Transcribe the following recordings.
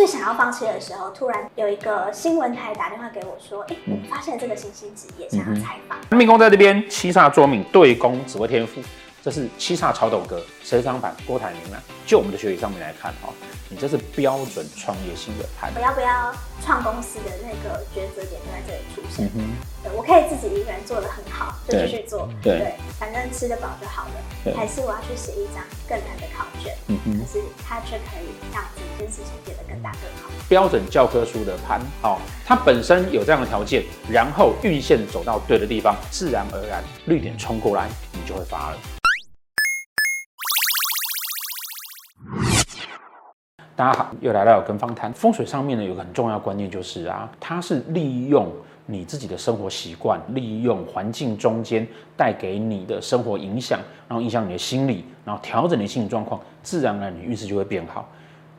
最想要放弃的时候，突然有一个新闻台打电话给我说：“哎，我发现这个新兴职业，想要采访。”命宫在这边，七煞作命对宫紫微天府，这是七煞超斗哥，谁掌盘？郭台铭啊。就我们的学理上面来看哈。你这是标准创业型的盘，我要不要创公司的那个抉择点就在这里出现。嗯、对，我可以自己一个人做的很好，就继续做。对，对，反正吃得饱就好了。还是我要去写一张更难的考卷，嗯、可是它却可以让整件事情变得更大更好。标准教科书的盘，好、哦，它本身有这样的条件，然后运线走到对的地方，自然而然绿点冲过来，你就会发了。大家好，又来到有跟方谈。风水上面呢，有个很重要观念就是啊，它是利用你自己的生活习惯，利用环境中间带给你的生活影响，然后影响你的心理，然后调整你的心理状况，自然而然你运势就会变好。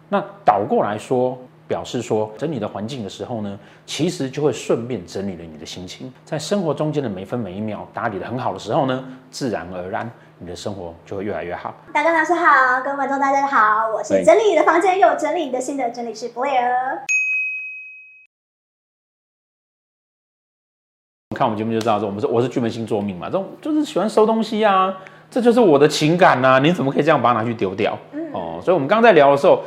那倒过来说，表示说整理的环境的时候呢，其实就会顺便整理了你的心情，在生活中间的每分每一秒打理的很好的时候呢，自然而然。你的生活就会越来越好。大哥老师好，各位观众大家好，我是整理你的房间又整理你的心的整理师 Blair。看我们节目就知道说，我们是我是巨门星座命嘛，这种就是喜欢收东西啊，这就是我的情感呐、啊，你怎么可以这样把它拿去丢掉？嗯、哦，所以我们刚刚在聊的时候。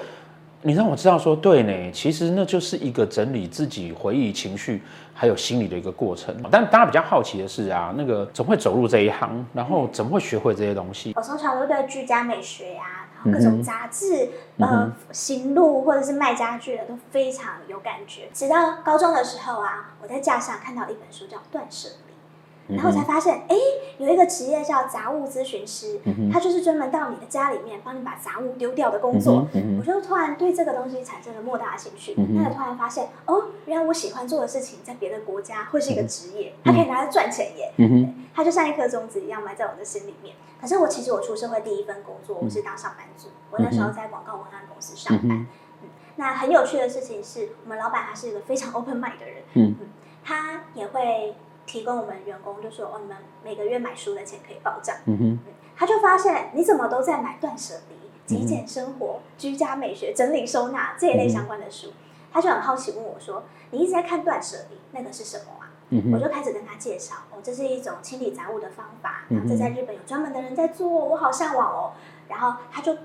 你让我知道说，对呢，其实那就是一个整理自己回忆、情绪还有心理的一个过程。但大家比较好奇的是啊，那个怎么会走入这一行，然后怎么会学会这些东西？我从小就对居家美学呀、啊，然后各种杂志、嗯、呃，行路或者是卖家具的都非常有感觉。直到高中的时候啊，我在架上看到一本书叫《断舍离》。然后我才发现，哎，有一个职业叫杂物咨询师，嗯、他就是专门到你的家里面帮你把杂物丢掉的工作。嗯、我就突然对这个东西产生了莫大的兴趣。那、就、突然发现，哦，原来我喜欢做的事情在别的国家会是一个职业，它、嗯、可以拿来赚钱耶。嗯，它就像一颗种子一样埋在我的心里面。可是我其实我出社会第一份工作，我是当上班族。我那时候在广告文案公司上班。那很有趣的事情是，我们老板他是一个非常 open mind 的人。嗯，嗯他也会。提供我们员工就说哦，你们每个月买书的钱可以报账。嗯哼，他就发现你怎么都在买断舍离、极简生活、居家美学、整理收纳这一类相关的书，他就很好奇问我说：“你一直在看断舍离，那个是什么啊？”嗯，我就开始跟他介绍哦，这是一种清理杂物的方法，然后这在日本有专门的人在做，我好向往哦。然后他就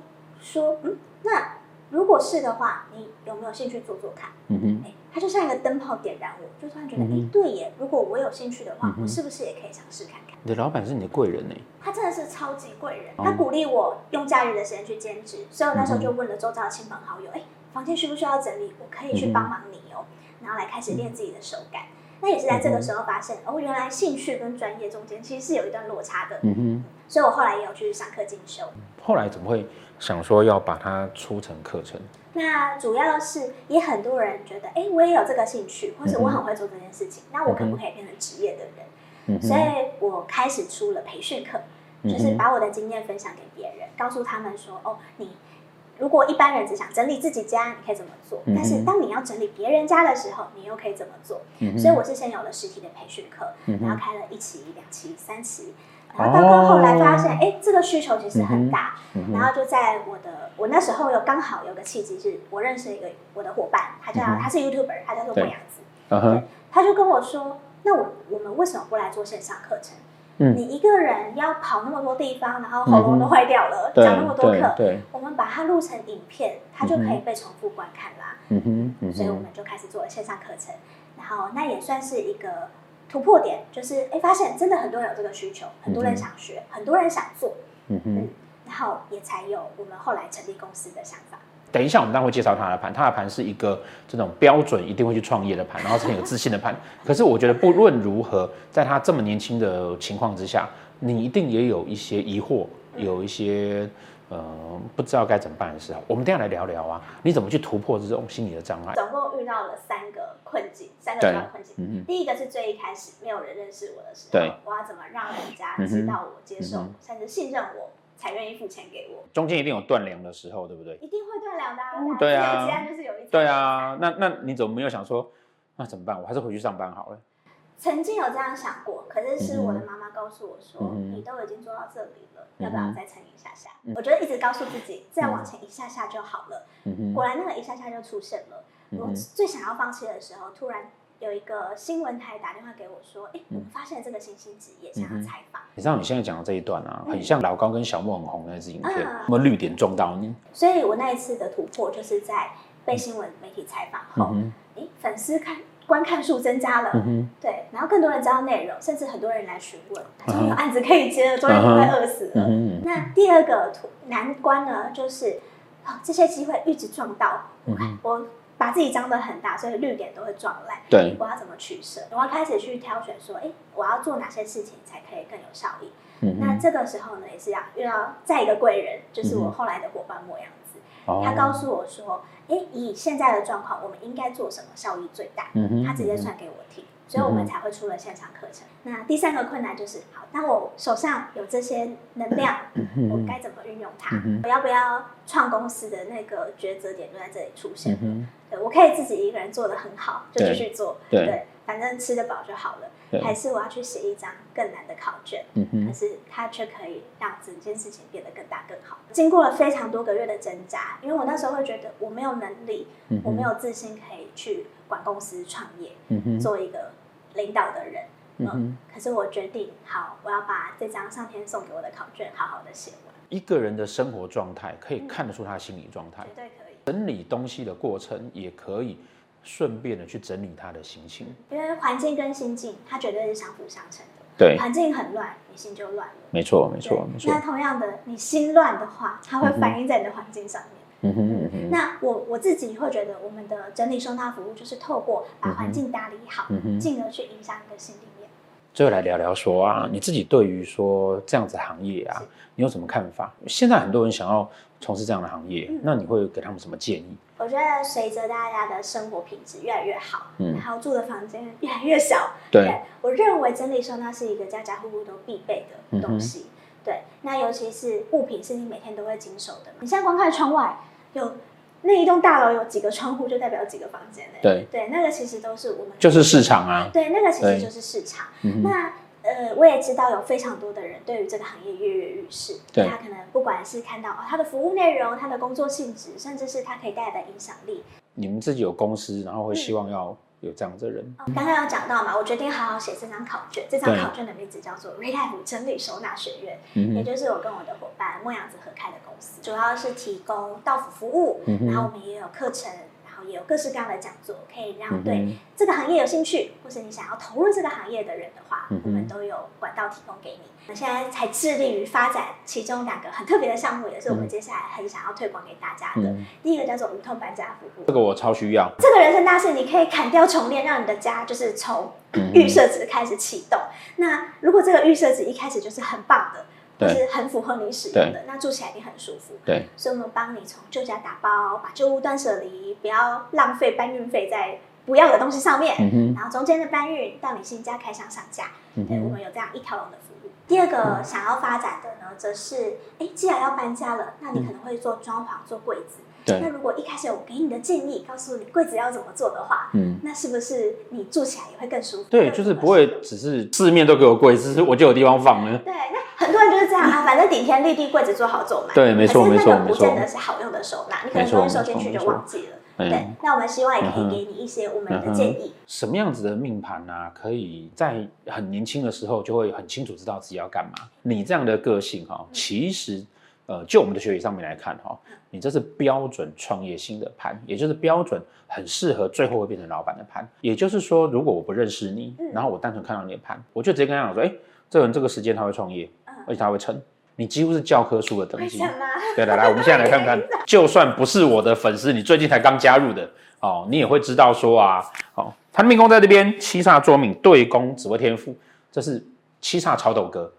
说：“嗯，那如果是的话，你有没有兴趣做做看？”嗯哼，哎。他就像一个灯泡点燃我，就突然觉得，哎、嗯，对耶！如果我有兴趣的话，嗯、我是不是也可以尝试看看？你的老板是你的贵人呢？他真的是超级贵人，他鼓励我用假日的时间去兼职，所以我那时候就问了周遭的亲朋好友，哎，房间需不需要整理？我可以去帮忙你哦，然后来开始练自己的手感。那也是在这个时候发现，哦，原来兴趣跟专业中间其实是有一段落差的。嗯哼，所以我后来也有去上课进修。后来怎么会想说要把它出成课程？那主要是也很多人觉得，哎，我也有这个兴趣，或者我很会做这件事情，那我可不可以变成职业的人？嗯，所以我开始出了培训课，就是把我的经验分享给别人，告诉他们说，哦，你。如果一般人只想整理自己家，你可以怎么做？但是当你要整理别人家的时候，你又可以怎么做？所以我是先有了实体的培训课，然后开了一期、两期、三期，然后到后来发现，哎，这个需求其实很大，然后就在我的我那时候有刚好有个契机，是我认识一个我的伙伴，他叫他是 YouTuber，他叫做莫阳子，他就跟我说，那我我们为什么不来做线上课程？嗯、你一个人要跑那么多地方，然后喉咙都坏掉了，讲、嗯、那么多课，我们把它录成影片，它就可以被重复观看啦。嗯哼，嗯哼，所以我们就开始做了线上课程，然后那也算是一个突破点，就是哎，发现真的很多人有这个需求，很多人想学，嗯、很多人想做，嗯哼，嗯，然后也才有我们后来成立公司的想法。等一下，我们待会会介绍他的盘，他的盘是一个这种标准一定会去创业的盘，然后是很有自信的盘。可是我觉得不论如何，在他这么年轻的情况之下，你一定也有一些疑惑，有一些呃不知道该怎么办的时候。我们等一下来聊聊啊，你怎么去突破这种心理的障碍？总共遇到了三个困境，三个主要困境。嗯、第一个是最一开始没有人认识我的时候，我要怎么让人家知道我、接受、嗯、甚至信任我？才愿意付钱给我，中间一定有断粮的时候，对不对？一定会断粮的、啊。对啊，就是有一对啊，那那你怎么没有想说，那怎么办？我还是回去上班好了。曾经有这样想过，可是是我的妈妈告诉我说：“嗯、你都已经做到这里了，嗯、要不要再撑一下下？”嗯、我觉得一直告诉自己，再往前一下下就好了。嗯、果然那个一下下就出现了。嗯、我最想要放弃的时候，突然有一个新闻台打电话给我说：“哎、欸，我们发现这个新兴职业，想要采访。”你知道你现在讲的这一段啊，很像老高跟小莫很红的那支影片，那么绿点撞到你？所以我那一次的突破，就是在被新闻媒体采访后，哎、嗯，粉丝看。观看数增加了，嗯、对，然后更多人知道内容，甚至很多人来询问，终于有案子可以接了，终于不会饿死了。嗯、那第二个难关呢，就是啊、哦，这些机会一直撞到，我把自己张得很大，所以绿点都会撞烂。对，我要怎么取舍？我要开始去挑选，说，哎，我要做哪些事情才可以更有效益？嗯、那这个时候呢，也是要遇到再一个贵人，就是我后来的伙伴莫阳子，嗯、他告诉我说。哎，以现在的状况，我们应该做什么效益最大？他直接算给我听，所以我们才会出了线上课程。嗯、那第三个困难就是，好，当我手上有这些能量，嗯、我该怎么运用它？嗯、我要不要创公司的那个抉择点就在这里出现？嗯、对，我可以自己一个人做的很好，就继续做，对，对，反正吃得饱就好了。还是我要去写一张更难的考卷，嗯、可是它却可以让整件事情变得更大更好。经过了非常多个月的挣扎，因为我那时候会觉得我没有能力，嗯、我没有自信可以去管公司创业，嗯、做一个领导的人。嗯，可是我决定，好，我要把这张上天送给我的考卷好好的写完。一个人的生活状态可以看得出他的心理状态，绝对可以。整理东西的过程也可以。顺便的去整理他的心情，因为环境跟心境，它绝对是相辅相成的。对，环境很乱，你心就乱了。没错，没错，没错。那同样的，你心乱的话，它会反映在你的环境上面。嗯哼嗯哼。那我我自己会觉得，我们的整理收纳服务就是透过把环境打理好，进而去影响你的心里面。最后来聊聊说啊，你自己对于说这样子行业啊，你有什么看法？现在很多人想要从事这样的行业，那你会给他们什么建议？我觉得随着大家的生活品质越来越好，嗯，然后住的房间越来越小，对，我认为整理收纳是一个家家户户都必备的东西，嗯、对。那尤其是物品是你每天都会经手的，你现在光看窗外，有那一栋大楼有几个窗户，就代表几个房间嘞，对对，那个其实都是我们就是市场啊，对，那个其实就是市场，嗯、那。呃，我也知道有非常多的人对于这个行业跃跃欲试。对，他可能不管是看到哦，他的服务内容、他的工作性质，甚至是他可以带来的影响力。你们自己有公司，然后会希望要有这样的人。刚刚有讲到嘛，我决定好好写这张考卷。这张考卷的名字叫做 Relife 整理收纳学院，对也就是我跟我的伙伴莫阳子合开的公司，主要是提供到府服务，嗯、然后我们也有课程。也有各式各样的讲座，可以让对这个行业有兴趣，或是你想要投入这个行业的人的话，我们都有管道提供给你。我们现在才致力于发展其中两个很特别的项目，也是我们接下来很想要推广给大家的。嗯、第一个叫做无痛搬家服务，这个我超需要。这个人生大事，你可以砍掉重练，让你的家就是从预设值开始启动。那如果这个预设值一开始就是很棒的。就是很符合你使用的，那住起来一定很舒服。对，所以我们帮你从旧家打包，把旧物断舍离，不要浪费搬运费在不要的东西上面。嗯然后中间的搬运到你新家开箱上架。嗯对，我们有这样一条龙的服务。第二个想要发展的呢，则是，哎，既然要搬家了，那你可能会做装潢、做柜子。对。那如果一开始我给你的建议，告诉你柜子要怎么做的话，嗯，那是不是你住起来也会更舒服？对，就是不会只是四面都给我柜子，我就有地方放了。对，那。很多人就是这样啊，反正顶天立地柜子做好做满。对，没错没错没错。不见得是好用的收纳，你可能东西收进去就忘记了。对，那我们希望也可以给你一些我们的建议。什么样子的命盘呢？可以在很年轻的时候就会很清楚知道自己要干嘛？你这样的个性哈，其实呃，就我们的学习上面来看哈，你这是标准创业型的盘，也就是标准很适合最后会变成老板的盘。也就是说，如果我不认识你，然后我单纯看到你的盘，我就直接跟他讲说，哎，这个人这个时间他会创业。而且他会撑，你几乎是教科书的等级。对，来来，我们现在来 看看，就算不是我的粉丝，你最近才刚加入的哦，你也会知道说啊，哦，他的命宫在这边，七煞作命对宫紫微天府，这是七煞超斗格，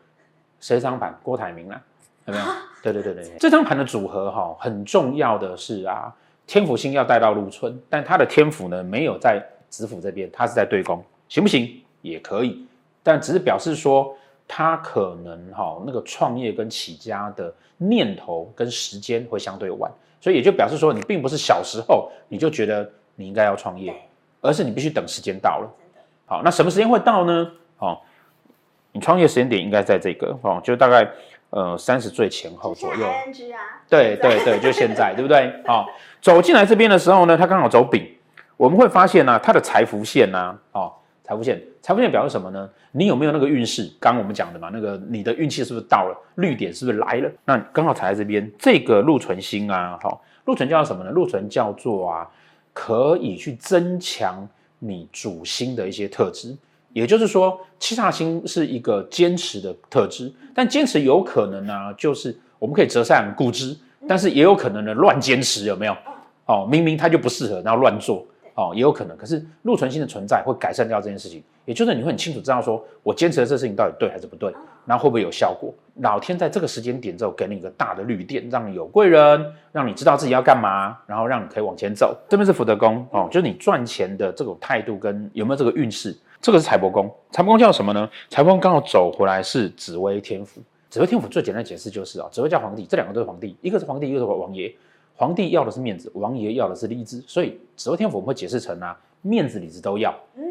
谁这张盘？郭台铭啊，有没有？对对对对，这张盘的组合哈，很重要的是啊，天府星要带到禄春，但他的天府呢没有在子府这边，他是在对宫，行不行？也可以，但只是表示说。他可能哈那个创业跟起家的念头跟时间会相对晚，所以也就表示说你并不是小时候你就觉得你应该要创业，而是你必须等时间到了。好，那什么时间会到呢？哦，你创业时间点应该在这个哦，就大概呃三十岁前后左右。啊、对对对，就现在，对不对？哦，走进来这边的时候呢，他刚好走丙，我们会发现呢、啊，他的财福线呢，哦，财富线，财富线表示什么呢？你有没有那个运势？刚刚我们讲的嘛，那个你的运气是不是到了？绿点是不是来了？那刚好踩在这边，这个禄存星啊，好、哦，禄存叫什么呢？禄存叫做啊，可以去增强你主星的一些特质。也就是说，七煞星是一个坚持的特质，但坚持有可能呢、就是我们可以折善固执，但是也有可能呢乱坚持，有没有？哦，明明它就不适合，然后乱做。哦，也有可能，可是禄存心的存在会改善掉这件事情，也就是你会很清楚知道说，我坚持的这事情到底对还是不对，然后会不会有效果？老天在这个时间点之后给你一个大的绿电，让你有贵人，让你知道自己要干嘛，然后让你可以往前走。这边是福德宫哦，就是你赚钱的这种态度跟有没有这个运势。这个是财帛宫，财帛宫叫什么呢？财帛宫刚好走回来是紫微天府，紫微天府最简单的解释就是啊，紫微叫皇帝，这两个都是皇帝，一个是皇帝，一个是王爷。皇帝要的是面子，王爷要的是利枝，所以紫微天府我们会解释成啊，面子里子都要。嗯，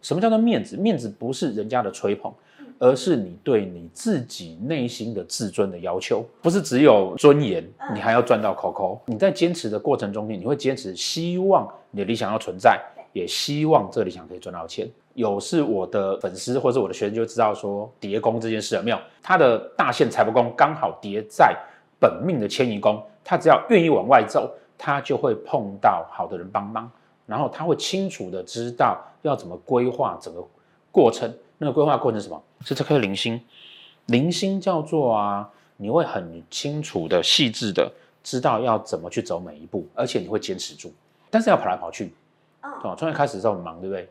什么叫做面子？面子不是人家的吹捧，而是你对你自己内心的自尊的要求，不是只有尊严，你还要赚到口口。你在坚持的过程中间，你会坚持，希望你的理想要存在，也希望这个理想可以赚到钱。有是我的粉丝或者我的学生就知道说，叠宫这件事有没有？他的大限财帛宫刚好叠在本命的迁移宫。他只要愿意往外走，他就会碰到好的人帮忙，然后他会清楚的知道要怎么规划整个过程。那个规划过程是什么？是这颗零星，零星叫做啊，你会很清楚的、细致的知道要怎么去走每一步，而且你会坚持住，但是要跑来跑去。哦，创业开始的时候很忙，对不对？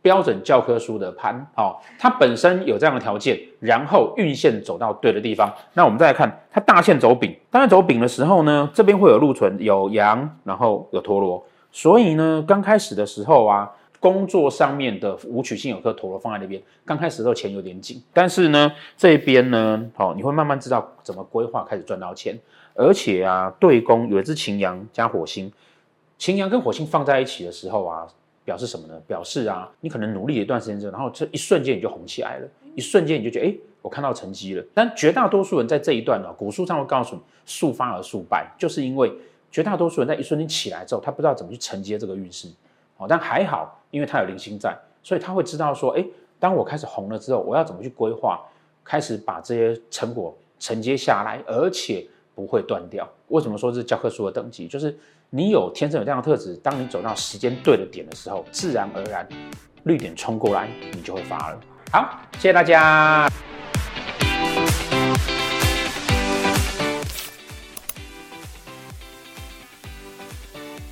标准教科书的盘，哦，它本身有这样的条件，然后运线走到对的地方。那我们再来看，它大线走丙，当然走丙的时候呢，这边会有禄存，有羊，然后有陀螺。所以呢，刚开始的时候啊，工作上面的武曲星有颗陀螺放在那边，刚开始的时候钱有点紧。但是呢，这边呢，哦，你会慢慢知道怎么规划，开始赚到钱。而且啊，对宫有一只擎羊加火星，擎羊跟火星放在一起的时候啊。表示什么呢？表示啊，你可能努力了一段时间之后，然后这一瞬间你就红起来了，一瞬间你就觉得，哎，我看到成绩了。但绝大多数人在这一段呢，古书上会告诉你，速发而速败，就是因为绝大多数人在一瞬间起来之后，他不知道怎么去承接这个运势。哦，但还好，因为他有铃星在，所以他会知道说，哎，当我开始红了之后，我要怎么去规划，开始把这些成果承接下来，而且不会断掉。为什么说是教科书的等级？就是。你有天生有这样的特质，当你走到时间对的点的时候，自然而然绿点冲过来，你就会发了。好，谢谢大家。